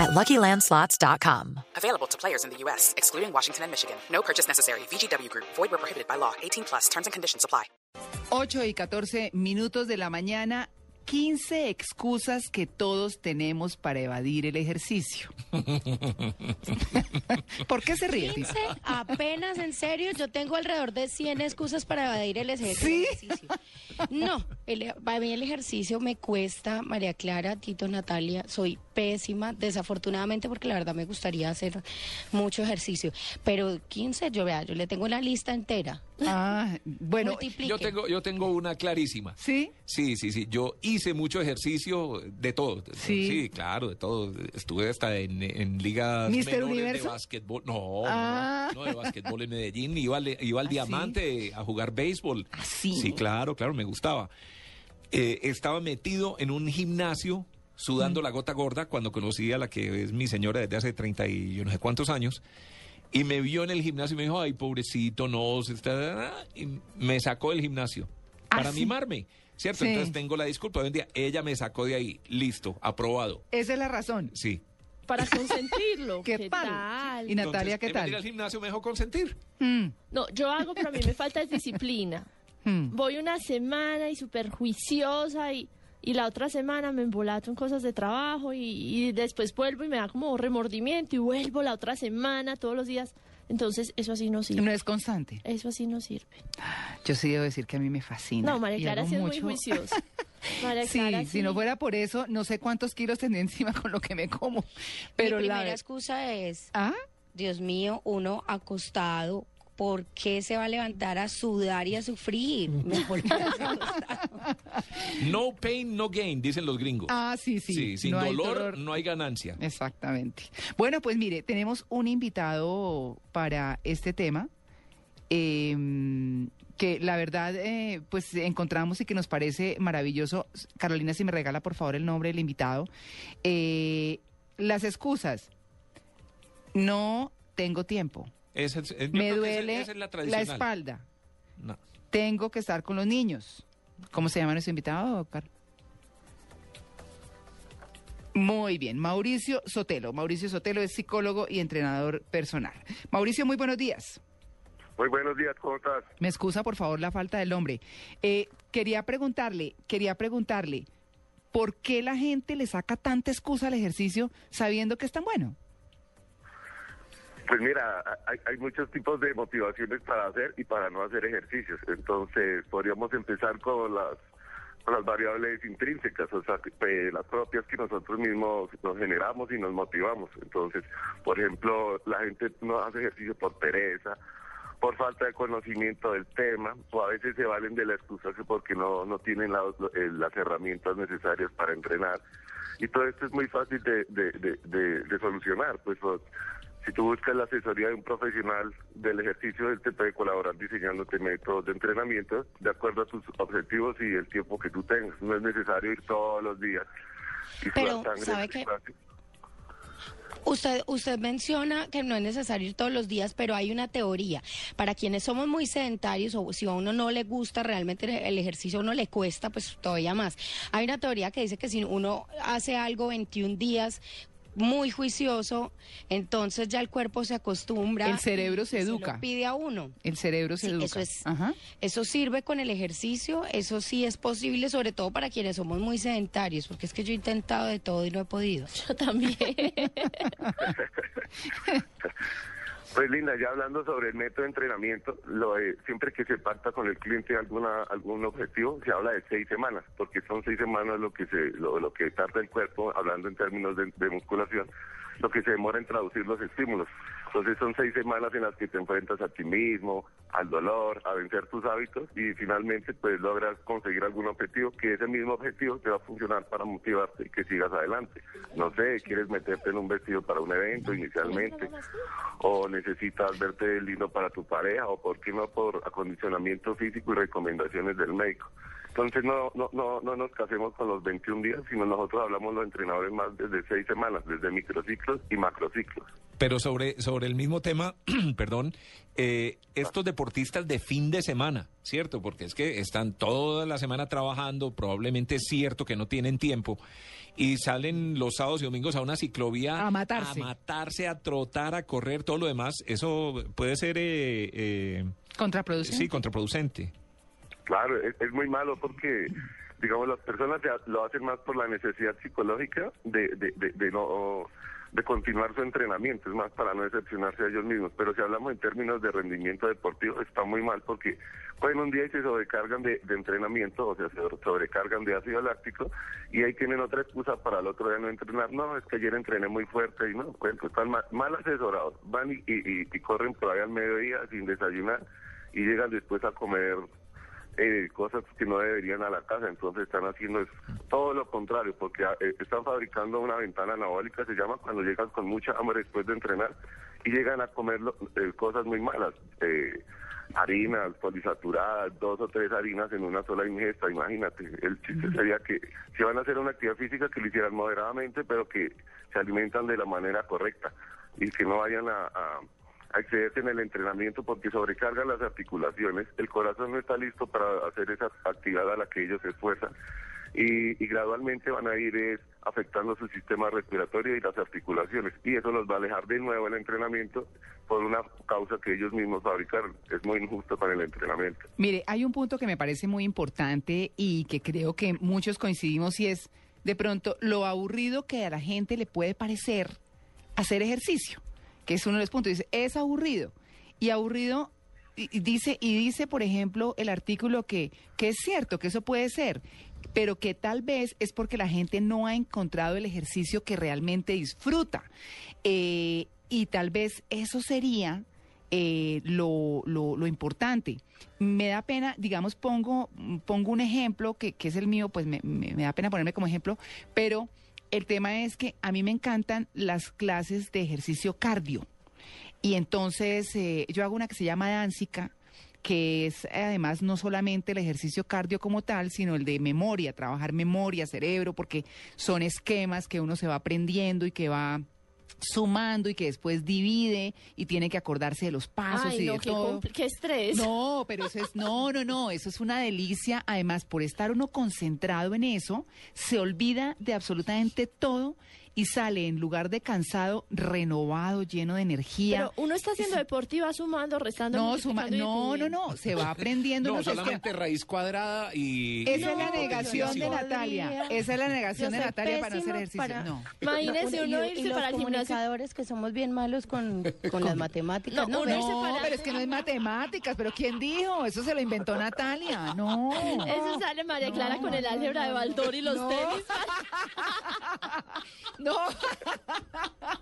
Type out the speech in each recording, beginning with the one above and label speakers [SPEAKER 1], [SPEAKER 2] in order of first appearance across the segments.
[SPEAKER 1] at LuckyLandSlots.com.
[SPEAKER 2] Available to players in the U.S., excluding Washington and Michigan. No purchase necessary. VGW Group. Void where prohibited by law. 18 plus. Terms and conditions apply.
[SPEAKER 3] 8 y 14 minutos de la mañana. 15 excusas que todos tenemos para evadir el ejercicio. ¿Por qué se ríe? Tita?
[SPEAKER 4] 15, apenas en serio, yo tengo alrededor de 100 excusas para evadir el ejer-
[SPEAKER 3] ¿Sí?
[SPEAKER 4] ejercicio. No, el, para mí el ejercicio me cuesta, María Clara, Tito, Natalia, soy pésima, desafortunadamente, porque la verdad me gustaría hacer mucho ejercicio. Pero 15, yo vea, yo le tengo la lista entera.
[SPEAKER 3] Ah, bueno,
[SPEAKER 4] Multiplique.
[SPEAKER 5] Yo tengo, yo tengo una clarísima.
[SPEAKER 3] ¿sí?
[SPEAKER 5] Sí, sí, sí. Yo hice mucho ejercicio de todo.
[SPEAKER 3] Sí.
[SPEAKER 5] claro, de todo. Estuve hasta en, en ligas
[SPEAKER 3] ¿Mister
[SPEAKER 5] menores
[SPEAKER 3] Universo?
[SPEAKER 5] de básquetbol. No, no,
[SPEAKER 3] Ah.
[SPEAKER 5] no, no, de básquetbol en Medellín. Iba al, iba al
[SPEAKER 3] ¿Ah, sí?
[SPEAKER 5] Diamante a jugar béisbol.
[SPEAKER 3] ¿Ah, sí?
[SPEAKER 5] Sí, claro, claro, me gustaba. Eh, estaba metido en un gimnasio
[SPEAKER 3] Mm.
[SPEAKER 5] sudando la gota gorda cuando conocí a la que es mi señora desde hace 30 y yo no sé cuántos años. Y me vio en el gimnasio y me dijo, ay, pobrecito, no, se está... Y me sacó del gimnasio
[SPEAKER 3] ¿Ah,
[SPEAKER 5] para
[SPEAKER 3] sí?
[SPEAKER 5] mimarme, ¿cierto?
[SPEAKER 3] Sí.
[SPEAKER 5] Entonces tengo la disculpa. Hoy en día, ella me sacó de ahí, listo, aprobado.
[SPEAKER 3] Esa es la razón.
[SPEAKER 5] Sí.
[SPEAKER 6] para consentirlo.
[SPEAKER 3] ¿Qué tal?
[SPEAKER 6] tal?
[SPEAKER 3] Y Natalia,
[SPEAKER 5] Entonces,
[SPEAKER 3] ¿qué
[SPEAKER 5] en vez de ir al
[SPEAKER 3] tal?
[SPEAKER 5] gimnasio me dejó consentir.
[SPEAKER 3] Mm,
[SPEAKER 6] No, yo hago, pero a mí me falta es disciplina.
[SPEAKER 3] Mm.
[SPEAKER 6] Voy una semana y súper juiciosa y, y la otra semana me embolato en cosas de trabajo y, y después vuelvo y me da como remordimiento y vuelvo la otra semana todos los días. Entonces, eso así no sirve.
[SPEAKER 3] No es constante.
[SPEAKER 6] Eso así no sirve.
[SPEAKER 3] Yo sí debo decir que a mí me fascina.
[SPEAKER 6] No, María Clara sí es muy juiciosa. María
[SPEAKER 3] Sí,
[SPEAKER 6] Clara,
[SPEAKER 3] si no fuera por eso, no sé cuántos kilos tendría encima con lo que me como. Pero
[SPEAKER 4] Mi
[SPEAKER 3] la
[SPEAKER 4] primera
[SPEAKER 3] ve-
[SPEAKER 4] excusa es,
[SPEAKER 3] ¿Ah?
[SPEAKER 4] Dios mío, uno acostado, ¿por qué se va a levantar a sudar y a sufrir?
[SPEAKER 5] No pain, no gain, dicen los gringos.
[SPEAKER 3] Ah, sí, sí.
[SPEAKER 5] Sí, sin
[SPEAKER 3] no
[SPEAKER 5] dolor, no hay ganancia.
[SPEAKER 3] Exactamente. Bueno, pues mire, tenemos un invitado para este tema. eh, que la verdad, eh, pues encontramos y que nos parece maravilloso. Carolina, si me regala por favor el nombre del invitado. Eh, las excusas. No tengo tiempo.
[SPEAKER 5] Es-
[SPEAKER 3] Me
[SPEAKER 5] esa-
[SPEAKER 3] duele
[SPEAKER 5] esa es la
[SPEAKER 3] espalda.
[SPEAKER 5] No.
[SPEAKER 3] Tengo que estar con los niños. ¿Cómo se llama nuestro invitado, Carlos? Muy bien, Mauricio Sotelo. Mauricio Sotelo es psicólogo y entrenador personal. Mauricio, muy buenos días.
[SPEAKER 7] Muy buenos días, ¿cómo estás?
[SPEAKER 3] Me excusa, por favor, la falta del hombre. Eh, quería preguntarle, quería preguntarle, ¿por qué la gente le saca tanta excusa al ejercicio sabiendo que es tan bueno?
[SPEAKER 7] Pues mira, hay, hay muchos tipos de motivaciones para hacer y para no hacer ejercicios. Entonces, podríamos empezar con las variables intrínsecas, o sea, eh, las propias que nosotros mismos nos generamos y nos motivamos. Entonces, por ejemplo, la gente no hace ejercicio por pereza, por falta de conocimiento del tema, o a veces se valen de la excusa que porque no, no tienen la- eh, las herramientas necesarias para entrenar. Y todo esto es muy fácil de, de, de, de- solucionar. Pues si tú buscas la asesoría de un profesional del ejercicio, él te puede colaborar diseñándote métodos de entrenamiento de acuerdo a tus objetivos y el tiempo que tú tengas. No es necesario ir todos los días. y
[SPEAKER 4] Pero, ¿sabe qué? Usted, usted menciona que no es necesario ir todos los días, pero hay una teoría. Para quienes somos muy sedentarios o si a uno no le gusta realmente el ejercicio, a uno le cuesta, pues todavía más. Hay una teoría que dice que si uno hace algo 21 días muy juicioso, entonces ya el cuerpo se acostumbra.
[SPEAKER 3] El cerebro
[SPEAKER 4] y-
[SPEAKER 3] se
[SPEAKER 4] y lo
[SPEAKER 3] educa.
[SPEAKER 4] pide a uno.
[SPEAKER 3] El cerebro se
[SPEAKER 4] Sí,
[SPEAKER 3] educa.
[SPEAKER 4] eso es-
[SPEAKER 3] Ajá.
[SPEAKER 4] Eso sirve con el ejercicio, eso sí es posible, sobre todo para quienes somos muy sedentarios, porque es que yo he intentado de todo y no he podido.
[SPEAKER 6] Yo también.
[SPEAKER 7] Pues Linda, ya hablando sobre el método de entrenamiento, lo de- siempre que se pacta con el cliente alguna algún objetivo, se habla de seis semanas, porque son seis semanas lo que se lo, lo que tarda el cuerpo, hablando en términos de musculación, lo que se demora en traducir los estímulos. Entonces son seis semanas en las que te enfrentas a ti mismo, al dolor, a vencer tus hábitos y finalmente pues logras conseguir algún objetivo que ese mismo objetivo te va a funcionar para motivarte y que sigas adelante. No sé, quieres meterte en un vestido para un evento inicialmente o necesitas verte lindo para tu pareja o por qué no por acondicionamiento físico y recomendaciones del médico. Entonces no, no, no, no nos casemos con los 21 días, sino nosotros hablamos los entrenadores más desde seis semanas, desde microciclos y macrociclos.
[SPEAKER 5] Pero sobre, sobre el mismo tema, perdón, eh, estos deportistas de fin de semana, ¿cierto? Porque es que están toda la semana trabajando, probablemente es cierto que no tienen tiempo, y salen los sábados y domingos a una ciclovía
[SPEAKER 3] A matarse.
[SPEAKER 5] a, matarse, a trotar, a correr, todo lo demás, eso puede ser, eh, eh,
[SPEAKER 3] Contraproducente.
[SPEAKER 5] sí, contraproducente.
[SPEAKER 7] Claro, es, es muy malo porque, digamos, las personas lo hacen más por la necesidad psicológica de, de, de, de no de continuar su entrenamiento, es más para no decepcionarse a ellos mismos. Pero si hablamos en términos de rendimiento deportivo, está muy mal porque pueden un día y se sobrecargan de, de entrenamiento, o sea, se sobrecargan de ácido láctico y ahí tienen otra excusa para el otro día no entrenar. No, es que ayer entrené muy fuerte y no, pues están mal, mal asesorados. Van y, y, y- y corren por ahí al mediodía sin desayunar y llegan después a comer eh, cosas que no deberían a la casa, entonces están haciendo es todo lo contrario, porque eh, están fabricando una ventana anabólica, se llama cuando llegan con mucha hambre después de entrenar y llegan a comer lo- eh, cosas muy malas, eh, harinas polisaturadas, dos o tres harinas en una sola ingesta, imagínate, el chiste sería que si van a hacer una actividad física que lo hicieran moderadamente, pero que se alimentan de la manera correcta y que no vayan a- a a excederse en el entrenamiento porque sobrecargan las articulaciones, el corazón no está listo para hacer esa actividad a la que ellos se esfuerzan y, gradualmente van a ir es, afectando su sistema respiratorio y las articulaciones y eso los va a alejar de nuevo del entrenamiento por una causa que ellos mismos fabricaron. Es muy injusto para el entrenamiento.
[SPEAKER 3] Mire, hay un punto que me parece muy importante y que creo que muchos coincidimos y es de pronto lo aburrido que a la gente le puede parecer hacer ejercicio, que es uno de los puntos. Dice, es aburrido. Y aburrido y- dice, y dice, por ejemplo, el artículo que, que es cierto, que eso puede ser, pero que tal vez es porque la gente no ha encontrado el ejercicio que realmente disfruta. Eh, y tal vez eso sería eh, lo, lo, importante. Me da pena, digamos, pongo, pongo un ejemplo que, que es el mío, pues me da pena ponerme como ejemplo, pero el tema es que a mí me encantan las clases de ejercicio cardio. Y entonces eh, yo hago una que se llama Danzica, que es además no solamente el ejercicio cardio como tal, sino el de memoria, trabajar memoria, cerebro, porque son esquemas que uno se va aprendiendo y que va sumando y que después divide y tiene que acordarse de los pasos
[SPEAKER 6] Ay,
[SPEAKER 3] y
[SPEAKER 6] no,
[SPEAKER 3] de
[SPEAKER 6] qué,
[SPEAKER 3] todo.
[SPEAKER 6] qué estrés.
[SPEAKER 3] No, pero eso es, no, no, no, eso es una delicia. Además, por estar uno concentrado en eso, se olvida de absolutamente todo y sale en lugar de cansado, renovado, lleno de energía.
[SPEAKER 6] Pero uno está haciendo deporte y va sumando, restando.
[SPEAKER 3] no, suma-
[SPEAKER 6] y
[SPEAKER 3] no, no, no, se va aprendiendo.
[SPEAKER 5] No, solamente raíz cuadrada y...
[SPEAKER 3] Esa
[SPEAKER 5] y-
[SPEAKER 3] es la negación de Natalia. Esa es la negación de Natalia para hacer ejercicio.
[SPEAKER 4] para-
[SPEAKER 3] No.
[SPEAKER 6] Imagínese
[SPEAKER 4] Y-
[SPEAKER 6] uno
[SPEAKER 4] y
[SPEAKER 6] irse
[SPEAKER 4] los
[SPEAKER 6] para el gimnasio.
[SPEAKER 4] comunicadores que somos bien malos con, con las matemáticas.
[SPEAKER 6] No,
[SPEAKER 4] No,
[SPEAKER 6] irse
[SPEAKER 3] No,
[SPEAKER 6] para-
[SPEAKER 3] pero es que no es matemáticas. ¿Pero quién dijo? Eso se lo inventó Natalia. No.
[SPEAKER 6] Eso sale María Clara con el álgebra de Baldor y los
[SPEAKER 3] no.
[SPEAKER 6] tenis.
[SPEAKER 3] No.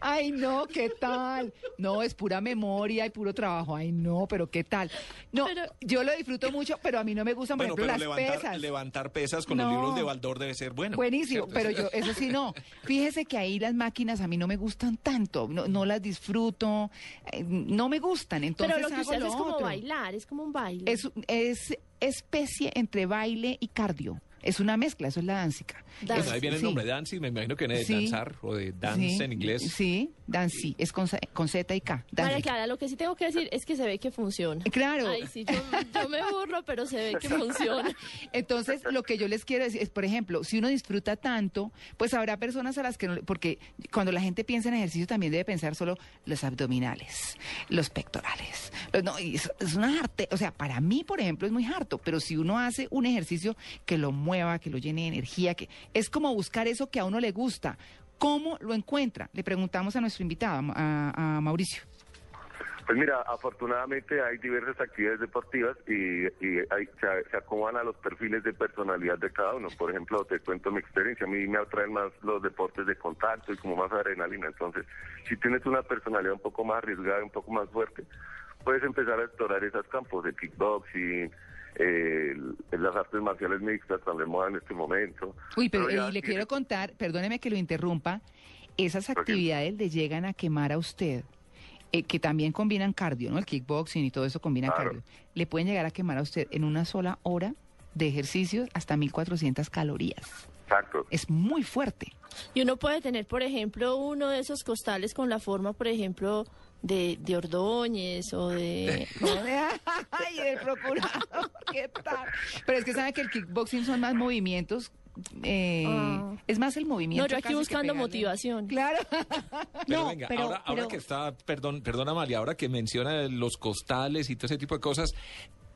[SPEAKER 3] Ay, no, ¿qué tal? No, es pura memoria y puro trabajo. Ay, no, pero ¿qué tal? No,
[SPEAKER 6] Pero-
[SPEAKER 3] yo lo disfruto mucho, pero a mí no me gustan, por
[SPEAKER 5] Bueno,
[SPEAKER 3] ejemplo, las
[SPEAKER 5] levantar,
[SPEAKER 3] pesas.
[SPEAKER 5] levantar pesas con
[SPEAKER 3] No.
[SPEAKER 5] los libros de Baldor debe ser bueno.
[SPEAKER 3] Buenísimo,
[SPEAKER 5] ¿cierto?
[SPEAKER 3] pero yo, eso sí no. Fíjese que ahí las máquinas a mí no me gustan tanto, no, no las disfruto, eh, no me gustan, entonces
[SPEAKER 6] Pero lo que usted hace es como
[SPEAKER 3] otro.
[SPEAKER 6] bailar, es como un baile.
[SPEAKER 3] Es, es especie entre baile y cardio. Es una mezcla, eso es la danzica.
[SPEAKER 6] Dance.
[SPEAKER 5] Bueno, ahí viene el
[SPEAKER 3] Sí.
[SPEAKER 5] nombre dancing, me imagino que viene de
[SPEAKER 3] Sí.
[SPEAKER 5] danzar o de dance
[SPEAKER 3] Sí,
[SPEAKER 5] en inglés.
[SPEAKER 3] Sí, dancy, es con, Z- con Z y K.
[SPEAKER 6] María
[SPEAKER 3] danzica.
[SPEAKER 6] Clara, lo que sí tengo que decir es que se ve que funciona.
[SPEAKER 3] Claro.
[SPEAKER 6] Ay, sí, yo, yo me burlo, pero se ve que funciona.
[SPEAKER 3] Entonces, lo que yo les quiero decir es, por ejemplo, si uno disfruta tanto, pues habrá personas a las que no, le- porque cuando la gente piensa en ejercicio también debe pensar solo los abdominales, los pectorales. Los- no, y es, es una arte, o sea, para mí, por ejemplo, es muy harto, pero si uno hace un ejercicio que lo que lo llene de energía, que es como buscar eso que a uno le gusta. ¿Cómo lo encuentra? Le preguntamos a nuestro invitado, a, Mauricio.
[SPEAKER 7] Pues mira, afortunadamente hay diversas actividades deportivas y, y hay- se, se acomodan a los perfiles de personalidad de cada uno. Por ejemplo, te cuento mi experiencia. A mí me atraen más los deportes de contacto y como más adrenalina. Entonces, si tienes una personalidad un poco más arriesgada, un poco más fuerte, puedes empezar a explorar esos campos de kickboxing, eh, las artes marciales mixtas, tan de moda en este momento.
[SPEAKER 3] Uy, pero, y le
[SPEAKER 7] tienes-
[SPEAKER 3] quiero contar, perdóneme que lo interrumpa, esas actividades le llegan a quemar a usted, eh, que también combinan cardio, ¿no? El kickboxing y todo eso combina
[SPEAKER 7] Claro.
[SPEAKER 3] cardio. Le pueden llegar a quemar a usted en una sola hora de ejercicio hasta 1400 calorías.
[SPEAKER 7] Exacto.
[SPEAKER 3] Es muy fuerte.
[SPEAKER 6] Y uno puede tener, por ejemplo, uno de esos costales con la forma, por ejemplo, de, de Ordóñez o de...
[SPEAKER 3] Ay, el procurador, ¿qué tal? Pero es que sabe que el kickboxing son más movimientos. eh,
[SPEAKER 6] Ah.
[SPEAKER 3] Es más el movimiento.
[SPEAKER 6] No, yo aquí buscando motivación.
[SPEAKER 3] Claro.
[SPEAKER 5] Pero
[SPEAKER 4] No,
[SPEAKER 5] venga,
[SPEAKER 4] pero-
[SPEAKER 5] ahora, ahora que está, perdón, perdón Amalia, ahora que menciona los costales y todo ese tipo de cosas,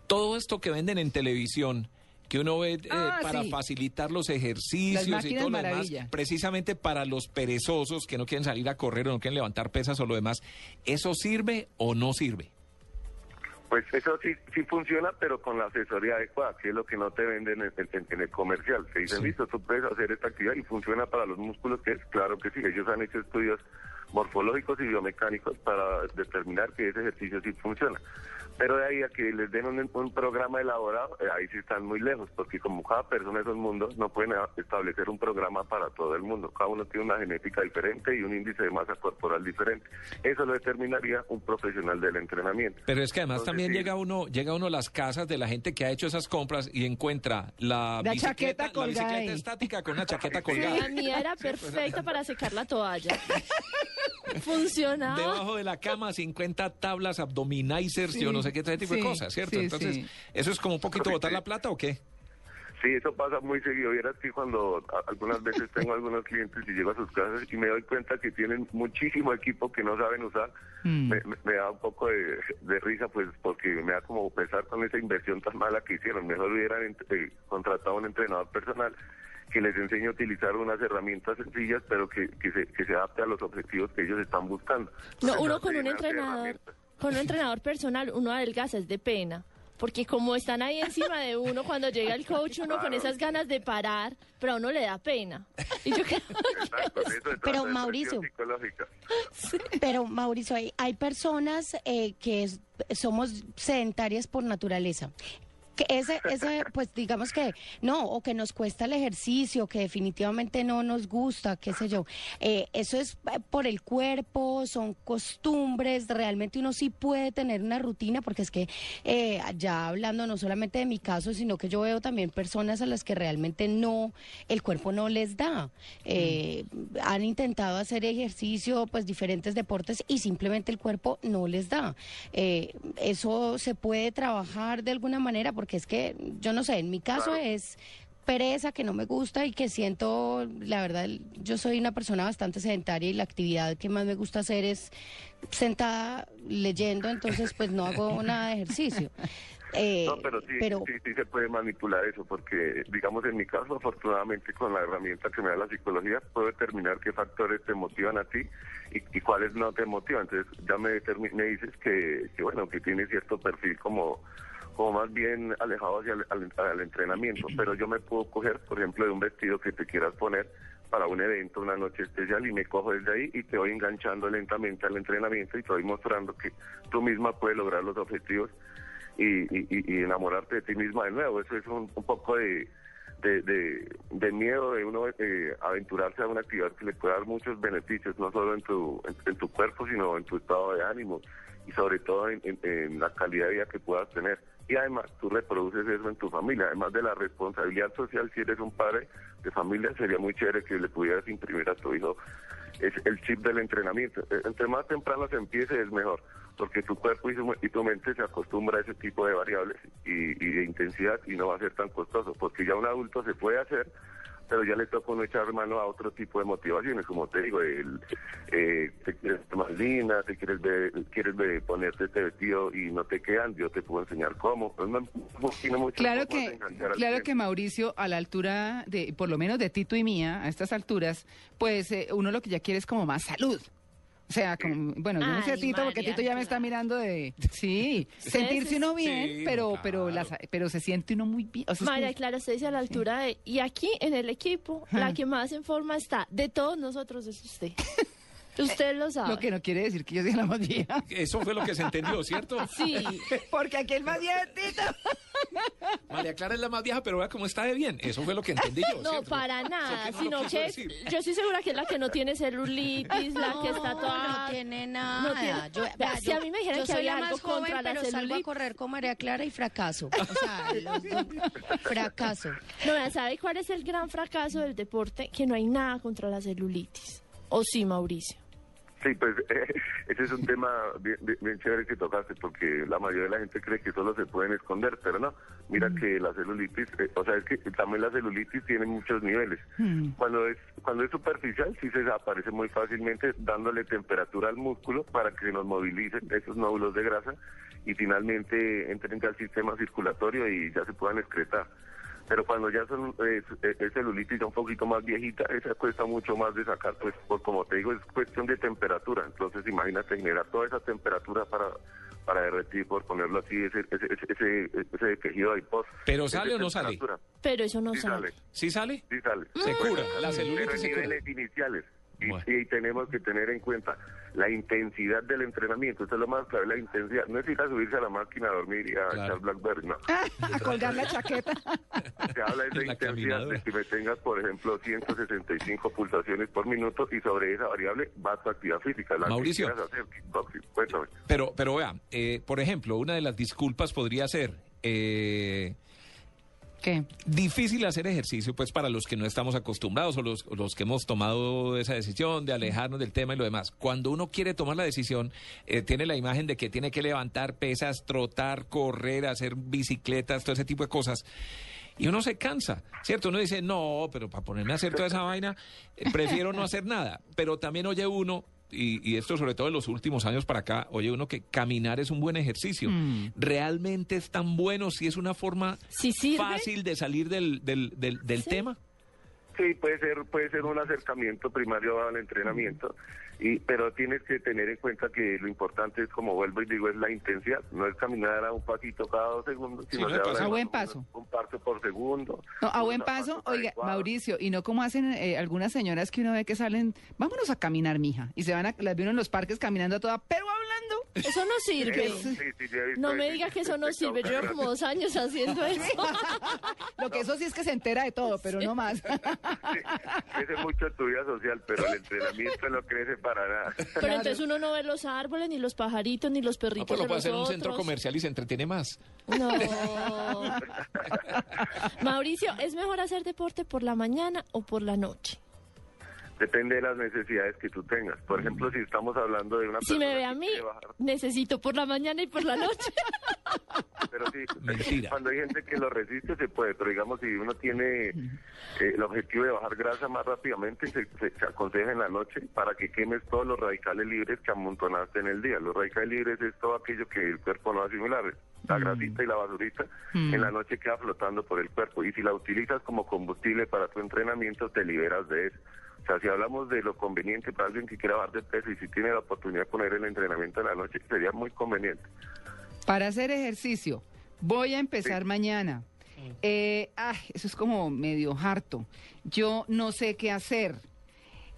[SPEAKER 5] todo esto que venden en televisión, que uno ve eh,
[SPEAKER 3] Ah,
[SPEAKER 5] para
[SPEAKER 3] sí.
[SPEAKER 5] facilitar los ejercicios y todo lo demás, precisamente para los perezosos que no quieren salir a correr o no quieren levantar pesas o lo demás, ¿eso sirve o no sirve?
[SPEAKER 7] Pues eso sí, sí funciona, pero con la asesoría adecuada, que es lo que no te venden en, en- en el comercial. Te dicen,
[SPEAKER 5] Sí.
[SPEAKER 7] listo, tú puedes hacer esta actividad y funciona para los músculos, que es claro que sí. Ellos han hecho estudios morfológicos y biomecánicos para determinar que ese ejercicio sí funciona. Pero de ahí a que les den un, un programa elaborado, eh, ahí sí están muy lejos, porque como cada persona es un mundo, no pueden a- establecer un programa para todo el mundo. Cada uno tiene una genética diferente y un índice de masa corporal diferente. Eso lo determinaría un profesional del entrenamiento.
[SPEAKER 5] Pero es que además
[SPEAKER 7] Entonces,
[SPEAKER 5] también
[SPEAKER 7] sí.
[SPEAKER 5] llega uno, llega uno a las casas de la gente que ha hecho esas compras y encuentra la,
[SPEAKER 3] La
[SPEAKER 5] bicicleta,
[SPEAKER 3] chaqueta
[SPEAKER 5] la
[SPEAKER 3] colgada
[SPEAKER 5] bicicleta estática con una chaqueta
[SPEAKER 6] La
[SPEAKER 5] colgada.
[SPEAKER 6] mía era perfecta para secar la toalla. Funcionaba.
[SPEAKER 5] Debajo de la cama 50 tablas abdominizers, yo no sé qué ese tipo de cosas, ¿cierto?
[SPEAKER 3] sí,
[SPEAKER 5] Entonces,
[SPEAKER 3] sí.
[SPEAKER 5] ¿eso es como un poquito botar la plata o qué?
[SPEAKER 7] Sí, eso pasa muy seguido. Vieras que cuando a- algunas veces tengo algunos clientes y llego a sus casas y me doy cuenta que tienen muchísimo equipo que no saben usar,
[SPEAKER 3] Mm.
[SPEAKER 7] me, me- me da un poco de, de risa, pues porque me da como pesar con esa inversión tan mala que hicieron. Mejor hubieran eh, contratado a un entrenador personal que les enseñe a utilizar unas herramientas sencillas, pero que, que, se, que se adapte a los objetivos que ellos están buscando.
[SPEAKER 6] No, uno con un entrenador, con un entrenador personal, uno adelgaza, es de pena. Porque como están ahí encima de uno, cuando llega el coach, uno con esas ganas de parar, pero a uno le da pena. Y yo creo
[SPEAKER 7] Exacto, de eso se
[SPEAKER 4] Pero, Mauricio. Pero Mauricio, hay, hay personas eh, que es- somos sedentarias por naturaleza. Ese, ese, pues digamos que no, o que nos cuesta el ejercicio, que definitivamente no nos gusta, qué sé yo. Eh, eso es eh, por el cuerpo, son costumbres, realmente uno sí puede tener una rutina, porque es que eh, ya hablando no solamente de mi caso, sino que yo veo también personas a las que realmente no, el cuerpo no les da. Eh, Han intentado hacer ejercicio, pues diferentes deportes y simplemente el cuerpo no les da. Eh, eso se puede trabajar de alguna manera porque es que, yo no sé, en mi caso
[SPEAKER 7] Claro.
[SPEAKER 4] es pereza que no me gusta y que siento, la verdad, yo soy una persona bastante sedentaria y la actividad que más me gusta hacer es sentada leyendo, entonces pues no hago nada de ejercicio. Eh,
[SPEAKER 7] No, pero sí,
[SPEAKER 4] pero-
[SPEAKER 7] sí, sí se puede manipular eso, porque, digamos, en mi caso, afortunadamente, con la herramienta que me da la psicología, puedo determinar qué factores te motivan a ti y, y cuáles no te motivan. Entonces, ya me, me dices que, que, bueno, que tienes cierto perfil como como más bien alejado hacia el al- entrenamiento, pero yo me puedo coger, por ejemplo, de un vestido que te quieras poner para un evento, una noche especial, y me cojo desde ahí y te voy enganchando lentamente al entrenamiento y te voy mostrando que tú misma puedes lograr los objetivos y, enamorarte de ti misma de nuevo. Eso es un, un poco de, miedo de uno eh, aventurarse a una actividad que le puede dar muchos beneficios, no solo en tu, en, en tu cuerpo, sino en tu estado de ánimo y sobre todo en la calidad de vida que puedas tener. Y además tú reproduces eso en tu familia, además de la responsabilidad social, si eres un padre de familia, sería muy chévere que le pudieras imprimir a tu hijo es el chip del entrenamiento. Eh, Entre más temprano se empiece es mejor, porque tu cuerpo y, su- y tu mente se acostumbra a ese tipo de variables y, y de intensidad y no va a ser tan costoso, porque ya un adulto se puede hacer, pero ya le toca uno echar mano a otro tipo de motivaciones, como te digo, el, eh, te quieres más linda, te quieres ver, quieres ver- ponerte este vestido y no te quedan, yo te puedo enseñar cómo. Pues no, mucho
[SPEAKER 3] Claro que, claro que Mauricio, a la altura de, por lo menos de Tito y mía, a estas alturas, pues eh, uno lo que ya quiere es como más salud. O sea, como, bueno, yo no sé
[SPEAKER 6] Ay,
[SPEAKER 3] Tito, porque Tito ya me está mirando de... Sí, sentirse uno bien,
[SPEAKER 5] Sí,
[SPEAKER 3] pero, pero,
[SPEAKER 5] claro.
[SPEAKER 3] las- pero se siente uno muy bien. O sea, es que-
[SPEAKER 6] María Clara, usted dice a la altura de... Y aquí en el equipo, la
[SPEAKER 3] Ajá.
[SPEAKER 6] que más en forma está de todos nosotros es usted. Usted lo sabe.
[SPEAKER 3] Lo que no quiere decir que yo sea la más vieja.
[SPEAKER 5] Eso fue lo que se entendió, ¿cierto?
[SPEAKER 6] Sí.
[SPEAKER 3] Porque aquí el más Tito.
[SPEAKER 5] María Clara es la más vieja, pero vea cómo está de bien. Eso fue lo que entendí yo.
[SPEAKER 6] No,
[SPEAKER 5] ¿cierto?
[SPEAKER 6] para nada,
[SPEAKER 5] que no lo
[SPEAKER 6] sino que
[SPEAKER 5] decir.
[SPEAKER 6] yo estoy segura que es la que no tiene celulitis, la que está toda...
[SPEAKER 4] No tiene nada.
[SPEAKER 6] no tiene-
[SPEAKER 4] Yo,
[SPEAKER 6] Vea, si
[SPEAKER 4] yo-
[SPEAKER 6] a mí me dijeran
[SPEAKER 4] yo
[SPEAKER 6] que
[SPEAKER 4] soy
[SPEAKER 6] había
[SPEAKER 4] la
[SPEAKER 6] algo
[SPEAKER 4] más joven,
[SPEAKER 6] contra la
[SPEAKER 4] pero salgo a correr con María Clara y fracaso. O sea, los dos- fracaso.
[SPEAKER 6] No, vea, ¿sabe cuál es el gran fracaso del deporte? Que no hay nada contra la celulitis. ¿O sí, Mauricio?
[SPEAKER 7] Sí, pues ese es un tema bien, bien- chévere que tocaste, porque la mayoría de la gente cree que solo se pueden esconder, pero no. Mira que la celulitis, eh, o sea, es que también la celulitis tiene muchos niveles. Cuando es cuando es superficial, sí se desaparece muy fácilmente, dándole temperatura al músculo para que se nos movilicen esos nódulos de grasa y finalmente entren al sistema circulatorio y ya se puedan excretar. Pero cuando ya son eh, es celulitis ya un poquito más viejita, esa cuesta mucho más de sacar, pues por como te digo, es cuestión de temperatura. Entonces imagínate generar toda esa temperatura para para derretir, por ponerlo así, ese ese ese, ese, ese tejido adipós.
[SPEAKER 5] ¿Pero sale
[SPEAKER 7] de
[SPEAKER 5] o no sale?
[SPEAKER 6] Pero eso no
[SPEAKER 7] Sí
[SPEAKER 6] sale.
[SPEAKER 7] sale,
[SPEAKER 5] ¿Sí sale?
[SPEAKER 7] sí sale.
[SPEAKER 5] Se cura, la
[SPEAKER 7] Pero
[SPEAKER 5] celulitis se cura.
[SPEAKER 7] niveles iniciales. Y,
[SPEAKER 5] Bueno.
[SPEAKER 7] y tenemos que tener en cuenta la intensidad del entrenamiento. Eso es lo más clave, la intensidad. No es ir a subirse a la máquina a dormir y a
[SPEAKER 5] Claro.
[SPEAKER 7] echar Blackberry, no.
[SPEAKER 3] A colgar la chaqueta.
[SPEAKER 7] Se habla de esa
[SPEAKER 5] la
[SPEAKER 7] intensidad
[SPEAKER 5] caminadora.
[SPEAKER 7] de que me tengas, por ejemplo, 165 pulsaciones por minuto y sobre esa variable va tu actividad física. La
[SPEAKER 5] Mauricio.
[SPEAKER 7] hacer. Cuéntame.
[SPEAKER 5] Pero, pero vea, eh, por ejemplo, una de las disculpas podría ser eh,
[SPEAKER 3] ¿Qué?
[SPEAKER 5] difícil hacer ejercicio, pues para los que no estamos acostumbrados o los, los que hemos tomado esa decisión de alejarnos del tema y lo demás. Cuando uno quiere tomar la decisión, eh, tiene la imagen de que tiene que levantar pesas, trotar, correr, hacer bicicletas, todo ese tipo de cosas. Y uno se cansa, ¿cierto? Uno dice, no, pero para ponerme a hacer toda esa vaina, eh, prefiero no hacer nada. Pero también oye uno, y, y esto sobre todo en los últimos años para acá, oye uno que caminar es un buen ejercicio. ¿Realmente es tan bueno si es una forma fácil de salir del, del, del, del
[SPEAKER 6] Sí.
[SPEAKER 5] tema?
[SPEAKER 7] Sí, puede ser, puede ser un acercamiento primario al entrenamiento, y pero tienes que tener en cuenta que lo importante es, como vuelvo y digo, es la intensidad. No es caminar a un pasito cada dos segundos,
[SPEAKER 5] Sí,
[SPEAKER 7] sino de
[SPEAKER 3] A buen paso.
[SPEAKER 7] Un paso por segundo.
[SPEAKER 3] No, a buen paso, oiga. Mauricio, y no como hacen eh, algunas señoras que uno ve que salen, vámonos a caminar, mija, y se van a, las vieron en los parques caminando a toda, pero.
[SPEAKER 6] Eso no sirve.
[SPEAKER 7] Sí, sí, sí, he visto
[SPEAKER 6] No me
[SPEAKER 7] ese-
[SPEAKER 6] diga que eso no sirve. Yo llevo como dos años haciendo eso.
[SPEAKER 3] Lo que eso sí es que se entera de todo, pero no más.
[SPEAKER 7] Sí, crece mucho tu vida social, pero el entrenamiento no crece para nada.
[SPEAKER 6] Pero entonces uno no ve los árboles, ni los pajaritos, ni los
[SPEAKER 5] No,
[SPEAKER 6] perritos
[SPEAKER 5] pues lo
[SPEAKER 6] de
[SPEAKER 5] puede hacer en un centro comercial y se entretiene más.
[SPEAKER 6] No. Mauricio, ¿es mejor hacer deporte por la mañana o por la noche?
[SPEAKER 7] Depende de las necesidades que tú tengas. Por ejemplo, si estamos hablando de una
[SPEAKER 6] Si me
[SPEAKER 7] persona
[SPEAKER 6] ve a
[SPEAKER 7] que
[SPEAKER 6] mí,
[SPEAKER 7] bajar,
[SPEAKER 6] necesito por la mañana y por la noche.
[SPEAKER 7] pero sí,
[SPEAKER 5] Mentira.
[SPEAKER 7] cuando hay gente que lo resiste se puede, pero digamos si uno tiene eh, el objetivo de bajar grasa más rápidamente, se, se- se aconseja en la noche para que quemes todos los radicales libres que amontonaste en el día. Los radicales libres es todo aquello que el cuerpo no asimila, la grasita y la basurita, en la noche queda flotando por el cuerpo y si la utilizas como combustible para tu entrenamiento, te liberas de eso. O sea, si hablamos de lo conveniente para alguien que quiera bajar de peso y si tiene la oportunidad de poner el entrenamiento en la noche, sería muy conveniente.
[SPEAKER 3] Para hacer ejercicio, voy a empezar
[SPEAKER 7] Sí.
[SPEAKER 3] mañana. Eh, ay, eso es como medio harto. Yo no sé qué hacer.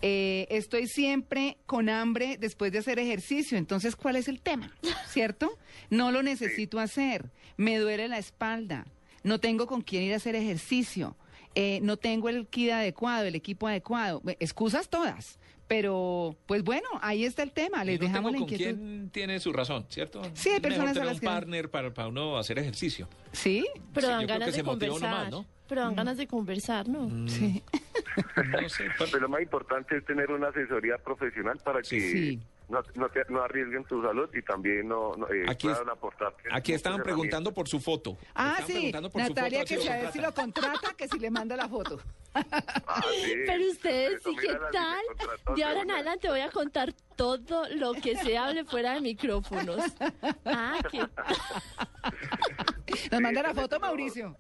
[SPEAKER 3] Eh, estoy siempre con hambre después de hacer ejercicio. Entonces, ¿cuál es el tema? ¿Cierto? No lo necesito hacer. Me duele la espalda. No tengo con quién ir a hacer ejercicio. Eh, no tengo el kit adecuado, el equipo adecuado. Excusas todas. Pero, pues bueno, ahí está el tema. Les
[SPEAKER 5] no
[SPEAKER 3] dejamos la
[SPEAKER 5] tengo con
[SPEAKER 3] inquietud.
[SPEAKER 5] quién tiene su razón, ¿cierto?
[SPEAKER 3] Sí, hay
[SPEAKER 5] Es mejor
[SPEAKER 3] personas a
[SPEAKER 5] tener
[SPEAKER 3] las
[SPEAKER 5] un
[SPEAKER 3] que-
[SPEAKER 5] partner para, para uno hacer ejercicio.
[SPEAKER 3] ¿Sí?
[SPEAKER 6] Pero
[SPEAKER 5] Sí,
[SPEAKER 6] dan ganas de conversar.
[SPEAKER 5] más, ¿no?
[SPEAKER 6] Pero dan ganas de conversar, ¿no?
[SPEAKER 5] Mm,
[SPEAKER 3] Sí.
[SPEAKER 5] No sé, pa-
[SPEAKER 7] Pero lo más importante es tener una asesoría profesional para que
[SPEAKER 3] Sí.
[SPEAKER 7] No, no, te- no arriesguen tu salud y también no, no, eh,
[SPEAKER 5] Aquí es-. Aquí estaban preguntando por su foto.
[SPEAKER 3] Ah, sí, Natalia,
[SPEAKER 5] foto,
[SPEAKER 3] que
[SPEAKER 5] a
[SPEAKER 3] si
[SPEAKER 5] ver
[SPEAKER 3] a ver si lo contrata, que si le manda la foto.
[SPEAKER 7] Ah, sí.
[SPEAKER 6] Pero ustedes sí, ¿qué tal? De ahora en adelante voy a contar todo lo que se hable fuera de micrófonos. Ah, ¿qué
[SPEAKER 3] Nos manda la foto, Mauricio.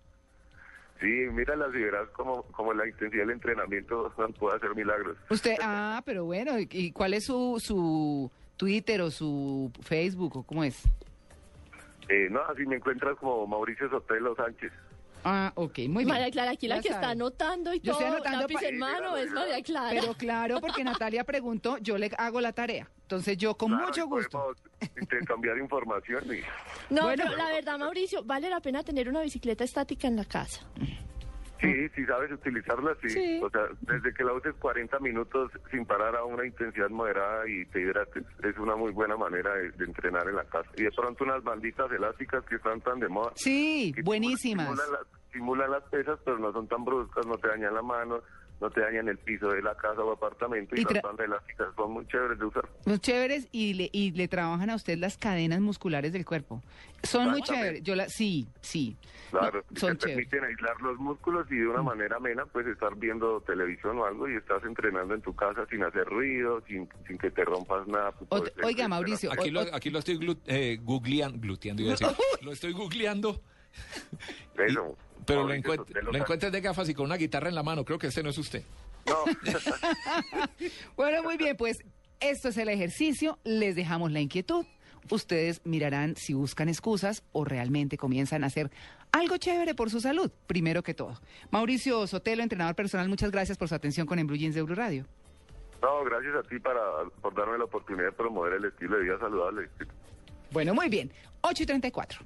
[SPEAKER 7] Sí, míralas y verás como, como la intensidad del entrenamiento puede hacer milagros.
[SPEAKER 3] Usted, ah, pero bueno, ¿y- ¿y cuál es su, su Twitter o su Facebook o cómo es?
[SPEAKER 7] Eh, no, así me encuentras como Mauricio Sotelo Sánchez.
[SPEAKER 3] Ah, ok, muy bien.
[SPEAKER 6] María Clara, aquí la que
[SPEAKER 3] sabe.
[SPEAKER 6] está anotando y
[SPEAKER 3] Yo
[SPEAKER 6] todo,
[SPEAKER 3] estoy anotando
[SPEAKER 6] lápiz en mano, es María Clara.
[SPEAKER 3] Pero claro, porque Natalia preguntó, yo le hago la tarea. Entonces yo con
[SPEAKER 7] Claro,
[SPEAKER 3] mucho gusto.
[SPEAKER 7] intercambiar información y...
[SPEAKER 6] no,
[SPEAKER 3] bueno.
[SPEAKER 6] pero la verdad, Mauricio, vale la pena tener una bicicleta estática en la casa.
[SPEAKER 7] Sí, si sabes utilizarla, sí.
[SPEAKER 6] Sí.
[SPEAKER 7] O sea, desde que la uses 40 minutos sin parar a una intensidad moderada y te hidrates, es una muy buena manera de, de entrenar en la casa. Y de pronto unas banditas elásticas que están tan de moda.
[SPEAKER 3] Sí, buenísimas.
[SPEAKER 7] Simulan, las- simulan las pesas, pero no son tan bruscas, no te dañan la mano, no te dañan el piso de la casa o apartamento. Y,
[SPEAKER 3] Y
[SPEAKER 7] las bandas elásticas son muy chéveres de usar.
[SPEAKER 3] Muy chéveres y le, y le trabajan a usted las cadenas musculares del cuerpo. Son muy chéveres. Yo la, sí, sí.
[SPEAKER 7] Claro,
[SPEAKER 3] No, son
[SPEAKER 7] te
[SPEAKER 3] chéveres.
[SPEAKER 7] permiten aislar los músculos y de una manera amena puedes estar viendo televisión o algo y estás entrenando en tu casa sin hacer ruido, sin, sin que te rompas nada.
[SPEAKER 3] Ot-
[SPEAKER 7] Pues,
[SPEAKER 3] oiga, Mauricio,
[SPEAKER 5] Aquí
[SPEAKER 3] o-
[SPEAKER 5] lo,
[SPEAKER 3] o-
[SPEAKER 5] aquí lo estoy glu- eh, googleando, gluteando, iba a decir. Lo estoy googleando.
[SPEAKER 7] Eso,
[SPEAKER 5] Pero lo, encuent- lo encuentras de gafas y con una guitarra en la mano. Creo que este no es usted.
[SPEAKER 7] No,
[SPEAKER 3] Bueno, muy bien, pues esto es el ejercicio. Les dejamos la inquietud. Ustedes mirarán si buscan excusas o realmente comienzan a hacer algo chévere por su salud, primero que todo. Mauricio Sotelo, entrenador personal, muchas gracias por su atención con Jeans de Blue Radio.
[SPEAKER 7] no, gracias a ti para, por darme la oportunidad de promover el estilo de vida saludable.
[SPEAKER 3] Bueno, muy bien. 8 y 34.